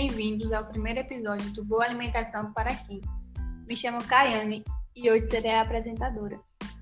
bem-vindos ao primeiro episódio do Boa Alimentação para Quem. Me chamo Kayane e hoje serei a apresentadora.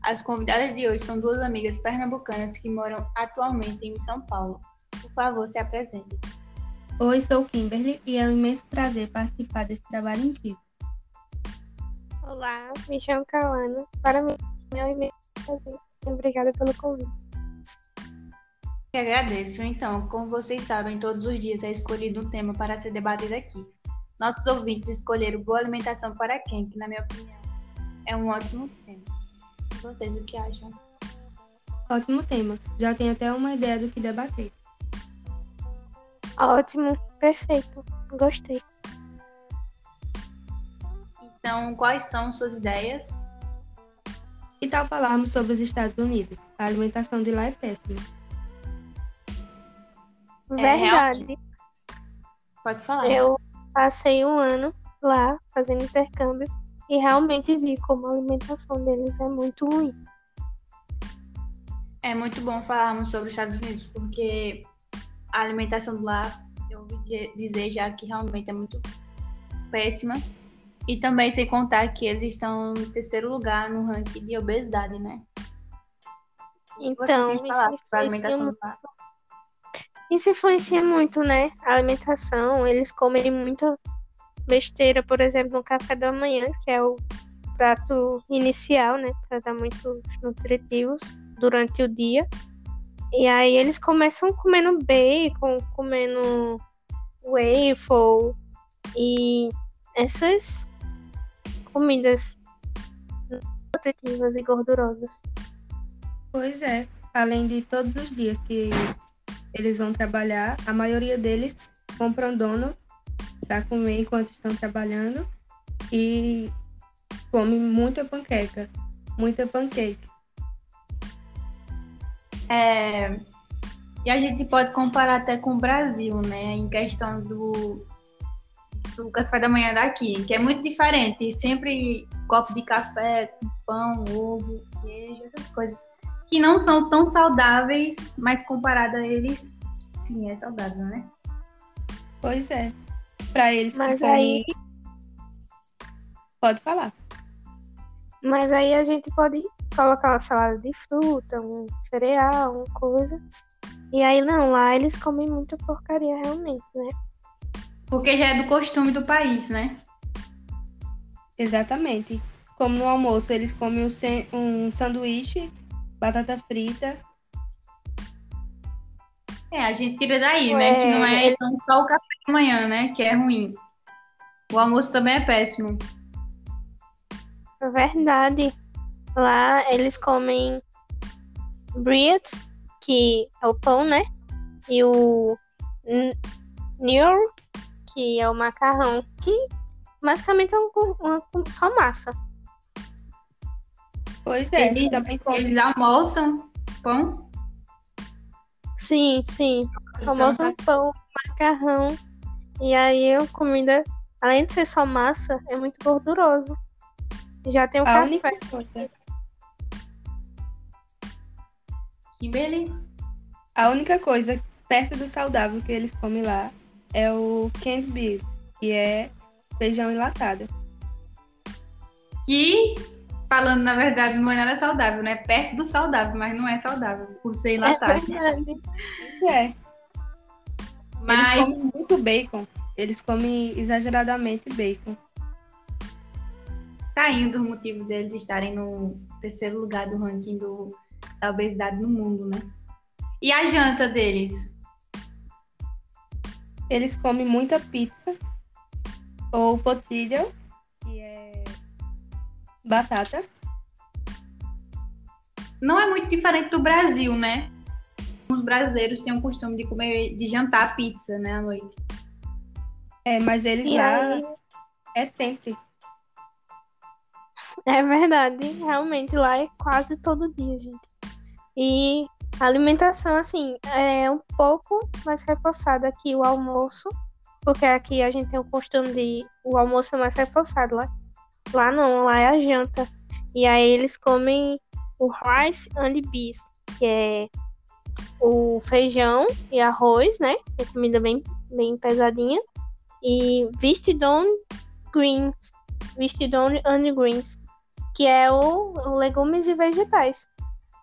As convidadas de hoje são duas amigas pernambucanas que moram atualmente em São Paulo. Por favor, se apresentem. Oi, sou Kimberly e é um imenso prazer participar desse trabalho incrível. Olá, me chamo Kawana. Para mim é um imenso prazer. Obrigada pelo convite. Eu agradeço. Então, como vocês sabem, todos os dias é escolhido um tema para ser debatido aqui. Nossos ouvintes escolheram boa alimentação para quem, que na minha opinião é um ótimo tema. E vocês o que acham? Ótimo tema. Já tenho até uma ideia do que debater. Ótimo, perfeito. Gostei. Então, quais são suas ideias? Que tal falarmos sobre os Estados Unidos? A alimentação de lá é péssima. Verdade. Pode falar. Eu passei um ano lá fazendo intercâmbio e realmente vi como a alimentação deles é muito ruim. É muito bom falarmos sobre os Estados Unidos, porque a alimentação lá, eu ouvi dizer já que realmente é muito péssima. E também sem contar que eles estão em terceiro lugar no ranking de obesidade, né? Então, isso influencia muito. Isso influencia muito, né? A alimentação, eles comem muita besteira, por exemplo, no café da manhã, que é o prato inicial, né? Para dar muitos nutritivos durante o dia. E aí eles começam comendo bacon, comendo waffle e essas comidas nutritivas e gordurosas. Pois é. Além de todos os dias que eles vão trabalhar, a maioria deles compram donuts para comer enquanto estão trabalhando e comem muita panqueca, muita pancake. É, E a gente pode comparar até com o Brasil, né? Em questão do, do café da manhã daqui, que é muito diferente. Sempre copo de café pão, ovo, queijo, essas coisas. Que não são tão saudáveis, mas comparado a eles, sim, é saudável, né? Pois é. Para eles Mas que comem... aí, Pode falar. mas aí a gente pode colocar uma salada de fruta, um cereal, uma coisa. E aí não, lá eles comem muita porcaria realmente, né? Porque já é do costume do país, né? Exatamente. Como no almoço, eles comem um, um sanduíche, batata frita. É, a gente tira daí, né? Que não é ele- tão só o café da manhã, né? Que é ruim. O almoço também é péssimo. Verdade. Lá eles comem grits, que é o pão, né? E o n- knödel, que é o macarrão, que basicamente é um, uma, só massa. Pois é, Eles, também comem. eles almoçam pão. Sim, sim. Eles são- pão, macarrão. E aí a comida, além de ser só massa, é muito gorduroso. Já tem o A café. única coisa, Kimberly? a única coisa perto do saudável que eles comem lá é o canned beans, que é feijão enlatado. Que, falando na verdade, não é nada saudável, né? Perto do saudável, mas não é saudável, por ser É enlatado. verdade. Pois é. mas Eles comem muito bacon. Eles comem exageradamente bacon. tá indo o motivo deles estarem no terceiro lugar do ranking do, da obesidade no mundo, né? E a janta deles? Eles comem muita pizza ou potilho, é batata. Não é muito diferente do Brasil, né? Os brasileiros têm o costume de comer, de jantar pizza, né, à noite. É, mas eles E lá aí, é sempre. é verdade, realmente lá é quase todo dia, gente. E a alimentação, assim, é um pouco mais reforçada que o almoço, porque aqui a gente tem o costume de o almoço é mais reforçado lá. Lá não, lá é a janta. E aí eles comem o rice and beans, que é o feijão e arroz, né? É comida bem, bem pesadinha. e Vistidon Greens, Vistidon and Greens, que é o, o legumes e vegetais.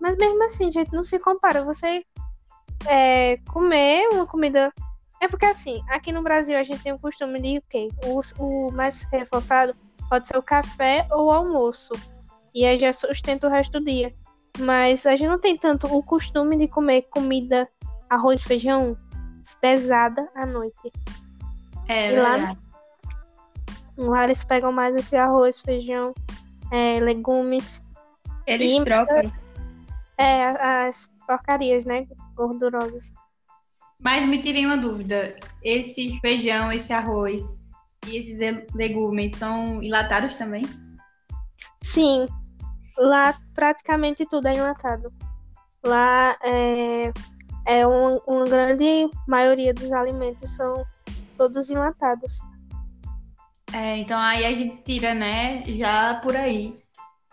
Mas mesmo assim, gente, não se compara. Você é, comer uma comida. É porque assim, aqui no Brasil a gente tem o costume de o quê? O, o mais reforçado pode ser o café ou o almoço. E aí já sustenta o resto do dia. Mas a gente não tem tanto o costume de comer comida, arroz, feijão pesada à noite. É, E lá-. Lá eles pegam mais esse arroz, feijão, é, legumes, Eles E- trocam. é, as porcarias, né? Gordurosas. Mas me tirei uma dúvida. Esse feijão, esse arroz e esses le- legumes são enlatados também? Sim, lá praticamente tudo é enlatado. Lá é, é uma, uma grande maioria dos alimentos são todos enlatados. É, então aí a gente tira, né, já por aí.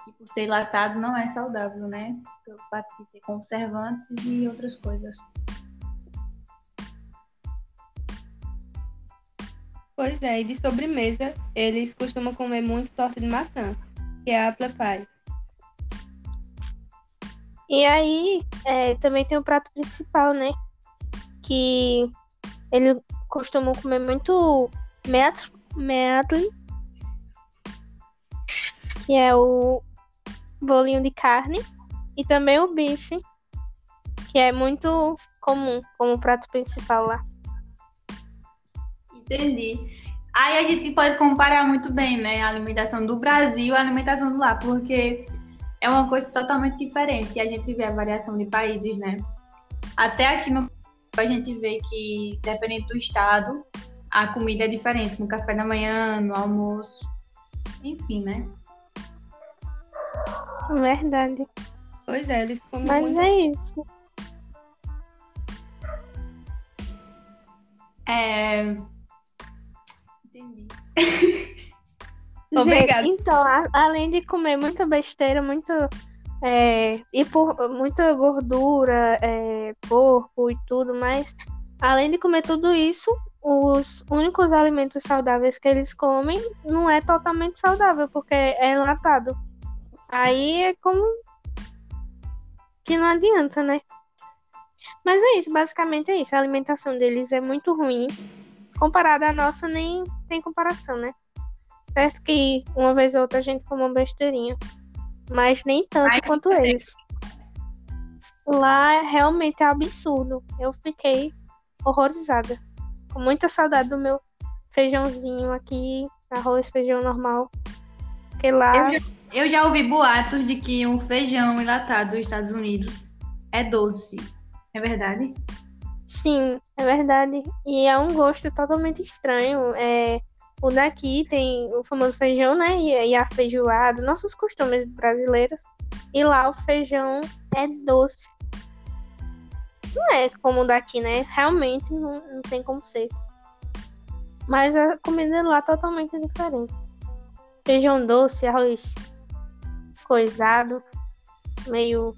Que por ser enlatado não é saudável, né? De ter conservantes e outras coisas. Pois é, e de sobremesa, eles costumam comer muito torta de maçã, que é a apple pie. E aí é, também tem o prato principal, né? Que eles costumam comer muito medley, que é o bolinho de carne, e também o bife, que é muito comum como prato principal lá. Entendi. Aí a gente pode comparar muito bem, né, a alimentação do Brasil e a alimentação do lá, porque é uma coisa totalmente diferente. E a gente vê a variação de países, né? Até aqui no a gente vê que, dependendo do estado, a comida é diferente, no café da manhã, no almoço, enfim, né? Verdade. Pois é, eles comem Mas muito. é isso. É... Entendi. Obrigada. Gente, então, a- além de comer muita besteira, muito. É, e por muita gordura, é, porco e tudo mais, além de comer tudo isso, os únicos alimentos saudáveis que eles comem não é totalmente saudável, porque é enlatado. Aí é como que não adianta, né? Mas é isso, basicamente é isso. A alimentação deles é muito ruim. Comparada à nossa, nem tem comparação, né? Certo que uma vez ou outra a gente come uma besteirinha. Mas nem tanto Ai, quanto sei. eles. Lá realmente é absurdo. Eu fiquei horrorizada. Com muita saudade do meu feijãozinho aqui, arroz, feijão normal. Porque lá. Eu já, eu já ouvi boatos de que um feijão enlatado dos Estados Unidos é doce. É verdade? Sim, é verdade. E é um gosto totalmente estranho. É, o daqui tem o famoso feijão, né? E, e a feijoada, nossos costumes brasileiros. E lá o feijão é doce. Não é como o daqui, né? Realmente não, não tem como ser. Mas a comida lá é totalmente diferente. Feijão doce, arroz coisado, meio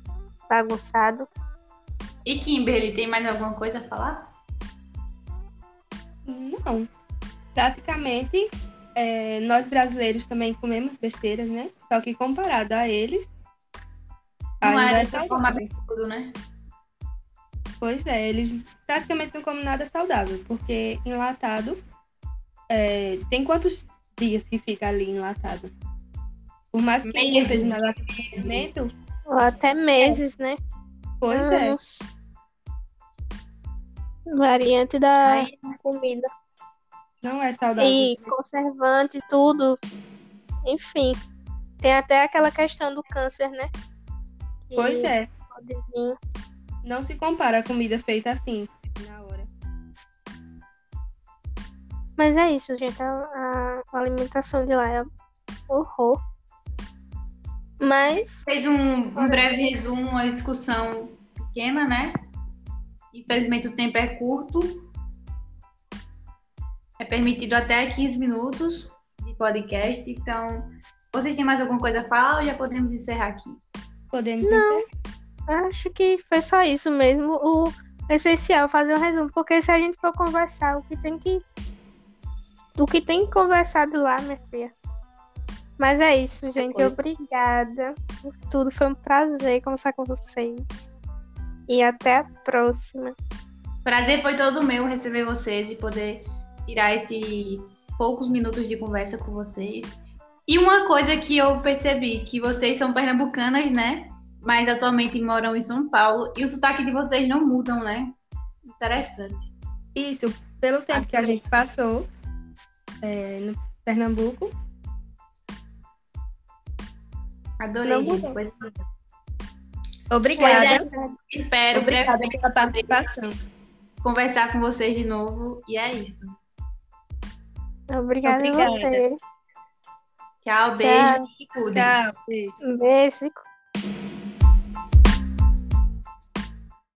bagunçado. E Kimberly, tem mais alguma coisa a falar? Não. Praticamente, é, nós brasileiros também comemos besteiras, né? Só que comparado a eles, Não ainda é é dessa forma saudável. absurdo, né? Pois é, eles praticamente não comem nada saudável, porque enlatado é, tem quantos dias que fica ali enlatado? Por mais que Meses. esteja na data de até meses, né? pois é. Variante da Ai. comida. Não é saudável. E conservante, tudo. Enfim. Tem até aquela questão do câncer, né? Que Pois é. pode vir. Não se compara a comida feita assim, na hora. Mas é isso, gente. A, a- a alimentação de lá é horror. Mas Fez um, um breve resumo, uma discussão pequena, né? Infelizmente o tempo é curto. É permitido até 15 minutos de podcast. Então, vocês têm mais alguma coisa a falar ou já podemos encerrar aqui? Podemos encerrar. acho que foi só isso mesmo. O essencial fazer um resumo. Porque se a gente for conversar, o que tem que do que tem conversado lá, minha filha. Mas é isso, gente. Obrigada por tudo. Foi um prazer conversar com vocês. E até a próxima. Prazer foi todo meu receber vocês e poder tirar esses poucos minutos de conversa com vocês. E uma coisa que eu percebi, que vocês são pernambucanas, né? Mas atualmente moram em São Paulo. E o sotaque de vocês não mudam, né? Interessante. Isso, pelo tempo que a Aqui. gente passou é, no Pernambuco. Adorei, Não gente. mudou. Obrigada. Pois é, espero Obrigada pela participação. conversar com vocês de novo. E é isso. Obrigada, Obrigada. a você. Tchau, Tchau. beijo. Se cuidem. Tchau. beijo. Um beijo.